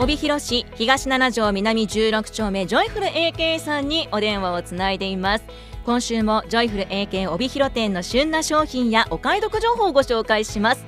帯広市東7条南16丁目ジョイフル AK さんにお電話をつないでいます。今週もジョイフル AK 帯広店の旬な商品やお買い得情報をご紹介します。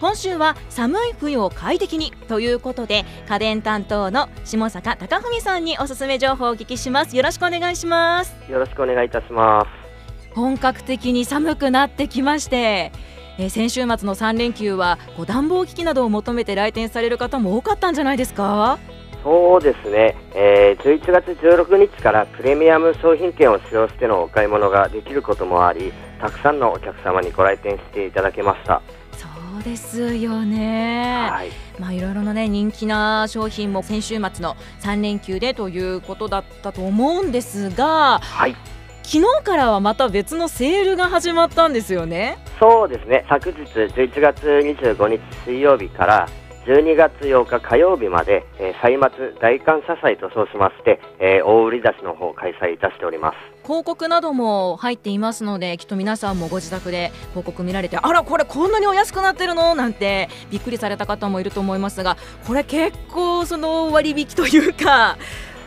今週は寒い冬を快適にということで家電担当の下坂貴文さんにおすすめ情報をお聞きします。よろしくお願いします。よろしくお願いいたします。本格的に寒くなってきましてえー、先週末の3連休はこう暖房機器などを求めて来店される方も多かったんじゃないですか？そうですね、えー、11月16日からプレミアム商品券を使用してのお買い物ができることもありたくさんのお客様にご来店していただけました。そうですよね、はい。まあ、いろいろな、ね、人気な商品も先週末の3連休でということだったと思うんですが、はい、昨日からはまた別のセールが始まったんですよね。そうですね。昨日11月25日水曜日から12月8日火曜日まで、えー、歳末大感謝祭と称しまして、えー、大売り出しの方を開催いたしております。広告なども入っていますのできっと皆さんもご自宅で広告見られてあらこれこんなにお安くなってるの？なんてびっくりされた方もいると思いますがこれ結構その割引というか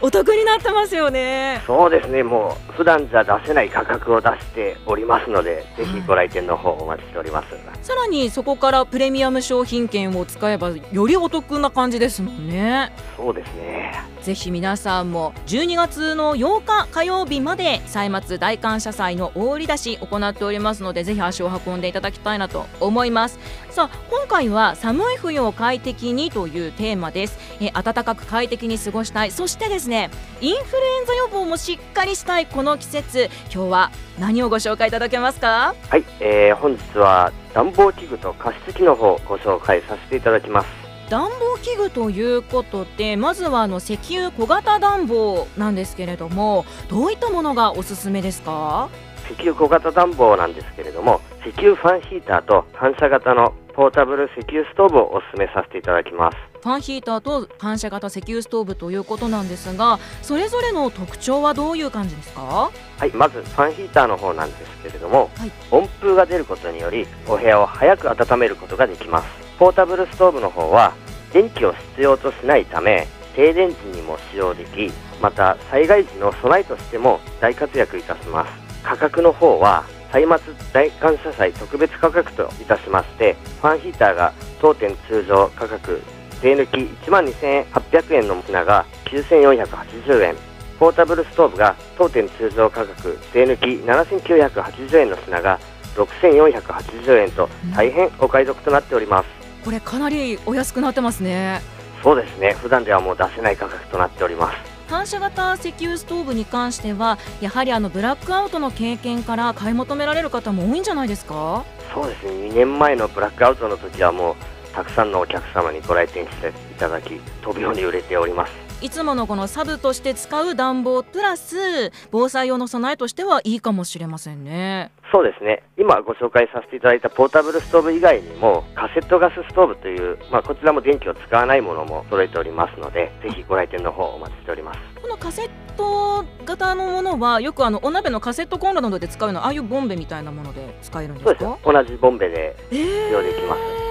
お得になってますよね。そうですね。もう普段じゃ出せない価格を出しておりますので、ぜひご来店の方お待ちしております、さらにそこからプレミアム商品券を使えばよりお得な感じですもんね。そうですね。ぜひ皆さんも12月の8日火曜日まで歳末大感謝祭の大売り出し行っておりますのでぜひ足を運んでいただきたいなと思いますさあ今回は寒い冬を快適にというテーマです。え暖かく快適に過ごしたい。そしてですねインフルエンザ予防もしっかりしたいこの季節。今日は何をご紹介いただけますか？はい、えー、本日は暖房器具と加湿器の方ご紹介させていただきます。暖房器具ということでまずはあの石油小型暖房なんですけれどもどういったものがおすすめですか？石油小型暖房なんですけれども石油ファンヒーターと反射型のポータブル石油ストーブをお勧めさせていただきます。ファンヒーターと反射型石油ストーブということなんですがそれぞれの特徴はどういう感じですか？はいまずファンヒーターの方なんですけれども、はい、温風が出ることによりお部屋を早く温めることができます。ポータブルストーブの方は電気を必要としないため停電時にも使用できまた災害時の備えとしても大活躍いたします。価格の方は歳末大感謝祭特別価格といたしましてファンヒーターが当店通常価格税抜き1万2800円の品が9480円。ポータブルストーブが当店通常価格税抜き7980円の品が6480円と大変お買い得となっております。これかなりお安くなってますね。そうですね。普段ではもう出せない価格となっております反射型石油ストーブに関してはやはりあのブラックアウトの経験から買い求められる方も多いんじゃないですか？そうですね。2年前のブラックアウトの時はもうたくさんのお客様にご来店していただき飛ぶように売れております。いつものこのサブとして使う暖房プラス防災用の備えとしてはいいかもしれませんね。そうですね。今ご紹介させていただいたポータブルストーブ以外にもカセットガスストーブという、まあ、こちらも電気を使わないものも揃えておりますのでぜひご来店の方お待ちしております。このカセット型のものはよくあのお鍋のカセットコンロなどで使うのああいうボンベみたいなもので使えるんですか同じボンベで使用できます、えー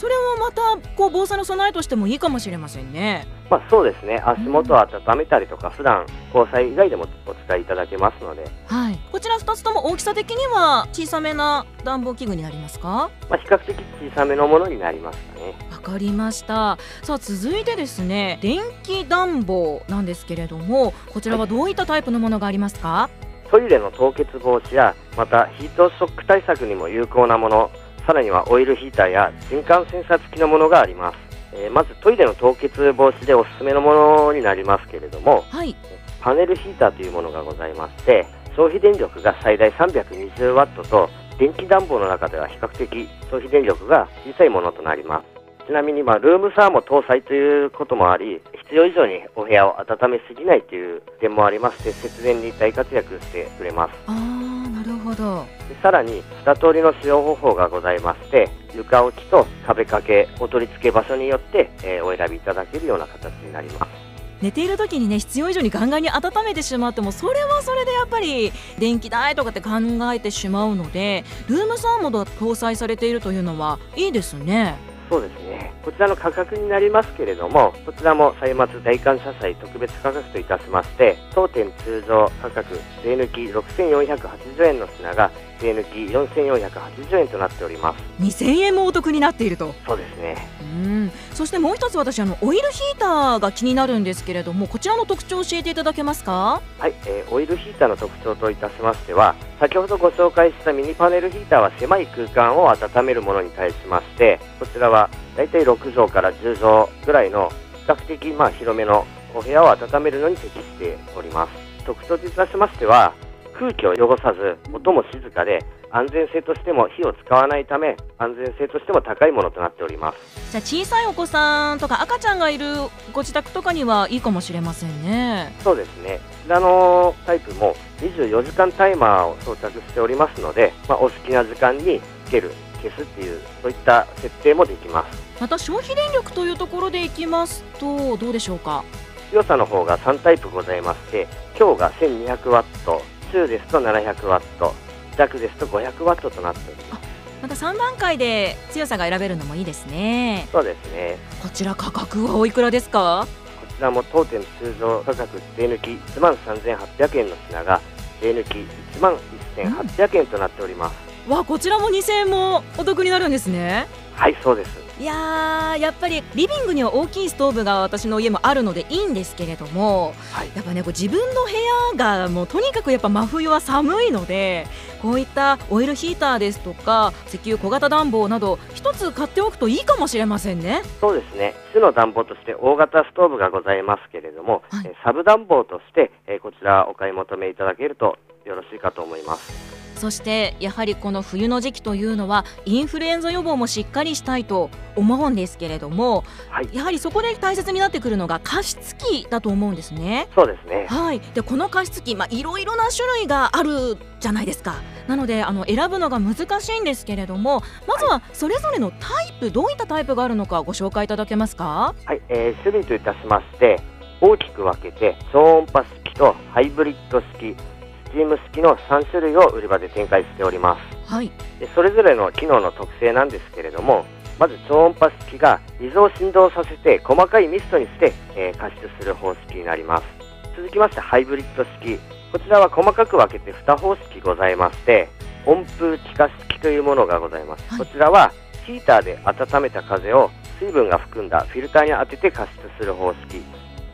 それはまたこう防災の備えとしてもいいかもしれませんね。まあ、そうですね。足元を温めたりとか、うん、普段防災以外でもお使いいただけますので、はい、こちら2つとも大きさ的には小さめな暖房器具になりますか、まあ、比較的小さめのものになりますかね。わかりました。さあ続いてですね電気暖房なんですけれどもこちらはどういったタイプのものがありますか、はい、トイレの凍結防止やまたヒートショック対策にも有効なものさらにはオイルヒーターや人感センサー付きのものがあります、えー、まずトイレの凍結防止でおすすめのものになりますけれども、はい、パネルヒーターというものがございまして消費電力が最大320ワットと電気暖房の中では比較的消費電力が小さいものとなります。ちなみに、まあ、ルームサーモ搭載ということもあり必要以上にお部屋を温めすぎないという点もありまして節電に大活躍してくれますほど。さらに2通りの使用方法がございまして床置きと壁掛けお取り付け場所によって、えー、お選びいただけるような形になります。寝ている時にね必要以上にガンガンに温めてしまってもそれはそれでやっぱり電気代とかって考えてしまうのでルームサーモが搭載されているというのはいいですねそうですね。こちらの価格になりますけれどもこちらも歳末大感謝祭特別価格といたしまして当店通常価格税抜き6480円の品が税抜き4480円となっております。2000円もお得になっていると。そうですね。うん。そしてもう一つ私あのオイルヒーターが気になるんですけれどもこちらの特徴を教えていただけますか？はい、えー、オイルヒーターの特徴といたしましては先ほどご紹介したミニパネルヒーターは狭い空間を温めるものに対しましてこちらはだいたい6畳から10畳ぐらいの比較的まあ広めのお部屋を温めるのに適しております。特徴といたしましては空気を汚さず音も静かで安全性としても火を使わないため安全性としても高いものとなっております。じゃあ小さいお子さんとか赤ちゃんがいるご自宅とかにはいいかもしれませんね。そうですね。こちらのタイプも24時間タイマーを装着しておりますので、まあ、お好きな時間につける消すっていうそういった設定もできます。また消費電力というところでいきますとどうでしょうか？強さの方が3タイプございまして強が1200ワット中ですと700ワット。弱ですと500ワットとなっております。また3段階で強さが選べるのもいいですね。そうですね。こちら価格はおいくらですか？こちらも当店通常価格税抜き1万3800円の品が税抜き1万1800円となっております、うん、わこちらも2000円もお得になるんですねはいそうです。いややっぱりリビングには大きいストーブが私の家もあるのでいいんですけれども、はい、やっぱねこう自分の部屋がもうとにかくやっぱ真冬は寒いのでこういったオイルヒーターですとか石油小型暖房など一つ買っておくといいかもしれませんね。そうですね。主の暖房として大型ストーブがございますけれども、はい、サブ暖房としてこちらお買い求めいただけるとよろしいかと思いますそしてやはりこの冬の時期というのはインフルエンザ予防もしっかりしたいと思うんですけれども、はい、やはりそこで大切になってくるのが加湿器だと思うんですね。そうですね。はい。でこの加湿器、まあ、いろいろな種類があるじゃないですか。なのであの選ぶのが難しいんですけれどもまずはそれぞれのタイプ、はい、どういったタイプがあるのかご紹介いただけますか？はい、えー、種類といたしまして大きく分けて超音波式とハイブリッド式チーム式の3種類を売り場で展開しております、はい、でそれぞれの機能の特性なんですけれどもまず超音波式が水を振動させて細かいミストにして、えー、加湿する方式になります。続きましてハイブリッド式。こちらは細かく分けて2方式ございまして温風気化式というものがございます、はい、こちらはヒーターで温めた風を水分が含んだフィルターに当てて加湿する方式。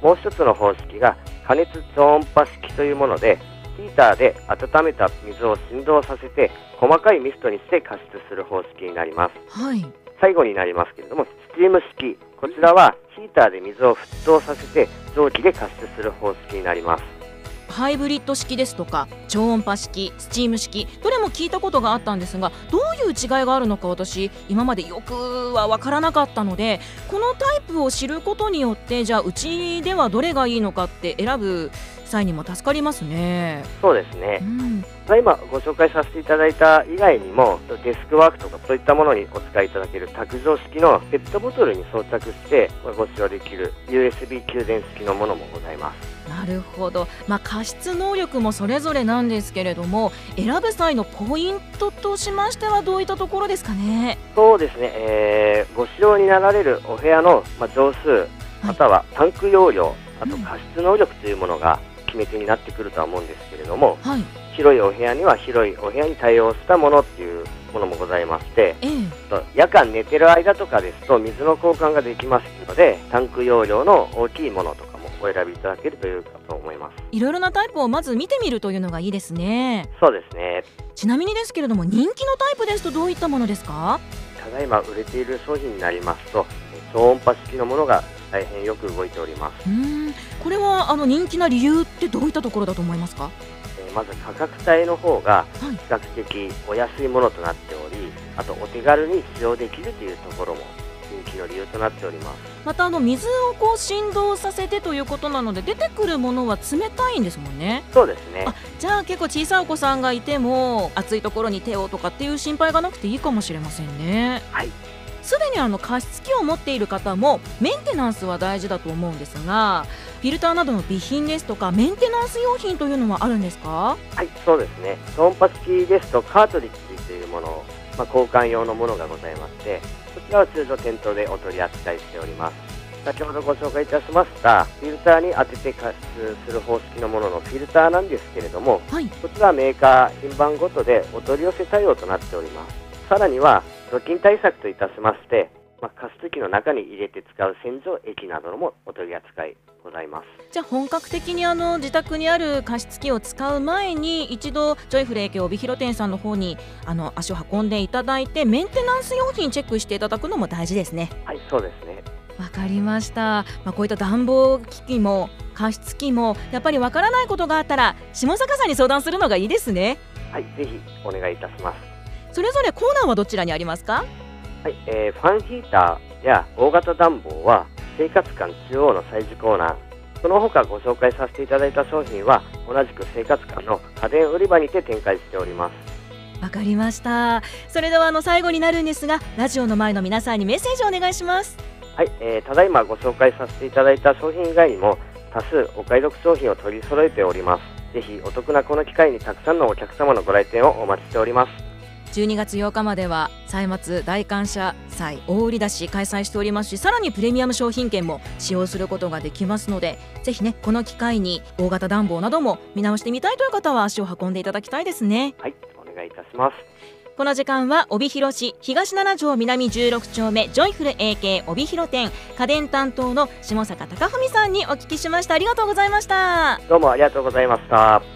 もう一つの方式が加熱超音波式というものでヒーターで温めた水を振動させて細かいミストにして加湿する方式になります、はい、最後になりますけれどもスチーム式。こちらはヒーターで水を沸騰させて蒸気で加湿する方式になりますハイブリッド式ですとか超音波式スチーム式どれも聞いたことがあったんですがどういう違いがあるのか私今までよくは分からなかったのでこのタイプを知ることによってじゃあうちではどれがいいのかって選ぶ際にも助かりますね。そうですね、うん、今ご紹介させていただいた以外にもデスクワークとかそういったものにお使いいただける卓上式のペットボトルに装着してご使用できる USB 給電式のものもございます。なるほど、まあ、加湿能力もそれぞれなんですけれども選ぶ際のポイントとしましてはどういったところですかね？そうですね、えー、ご使用になられるお部屋の、まあ、乗数またはタンク容量、はい、あと加湿能力というものが決め手になってくるとは思うんですけれども、はい、広いお部屋には広いお部屋に対応したものっていうものもございまして、えー、夜間寝てる間とかですと水の交換ができますのでタンク容量の大きいものとかお選びいただけるというかと思います。いろいろなタイプをまず見てみるというのがいいですね。そうですね。ちなみにですけれども人気のタイプですとどういったものですか？ただいま売れている商品になりますと超音波式のものが大変よく動いております。うん。これはあの人気な理由ってどういったところだと思いますか？まず価格帯の方が比較的お安いものとなっており、あとお手軽に使用できるというところも人気の理由となっております。またあの水をこう振動させてということなので出てくるものは冷たいんですもんね。そうですね。じゃあ結構小さいお子さんがいても暑いところに手をとかっていう心配がなくていいかもしれませんね。はい。すでにあの加湿器を持っている方もメンテナンスは大事だと思うんですがフィルターなどの備品ですとかメンテナンス用品というのはあるんですか？はいそうですね。超音波式ですとカートリッジというものまあ、交換用のものがございましてこちらは通常店頭でお取り扱いしております。先ほどご紹介いたしましたフィルターに当てて加湿する方式のもののフィルターなんですけれども、はい、こちらはメーカー品番ごとでお取り寄せ対応となっております。さらには除菌対策といたしましてまあ、加湿器の中に入れて使う洗浄液などのもお取り扱いございます。じゃあ本格的にあの自宅にある加湿器を使う前に一度ジョイフル AK 帯広店さんの方にあの足を運んでいただいてメンテナンス用品チェックしていただくのも大事ですね。はいそうですね。わかりました、まあ、こういった暖房機器も加湿器もやっぱりわからないことがあったら下坂さんに相談するのがいいですね。はいぜひお願いいたします。それぞれコーナーはどちらにありますか？はい、えー、ファンヒーターや大型暖房は生活館中央の催事コーナー。その他ご紹介させていただいた商品は同じく生活館の家電売り場にて展開しております。わかりました。それではあの最後になるんですがラジオの前の皆さんにメッセージをお願いします。はい、えー、ただいまご紹介させていただいた商品以外にも多数お買い得商品を取り揃えております。ぜひお得なこの機会にたくさんのお客様のご来店をお待ちしております12月8日までは歳末大感謝祭大売り出し開催しておりますしさらにプレミアム商品券も使用することができますのでぜひねこの機会に大型暖房なども見直してみたいという方は足を運んでいただきたいですね。はいお願いいたします。この時間は帯広市東七条南16丁目ジョイフル AK 帯広店家電担当の下坂貴文さんにお聞きしました。ありがとうございました。どうもありがとうございました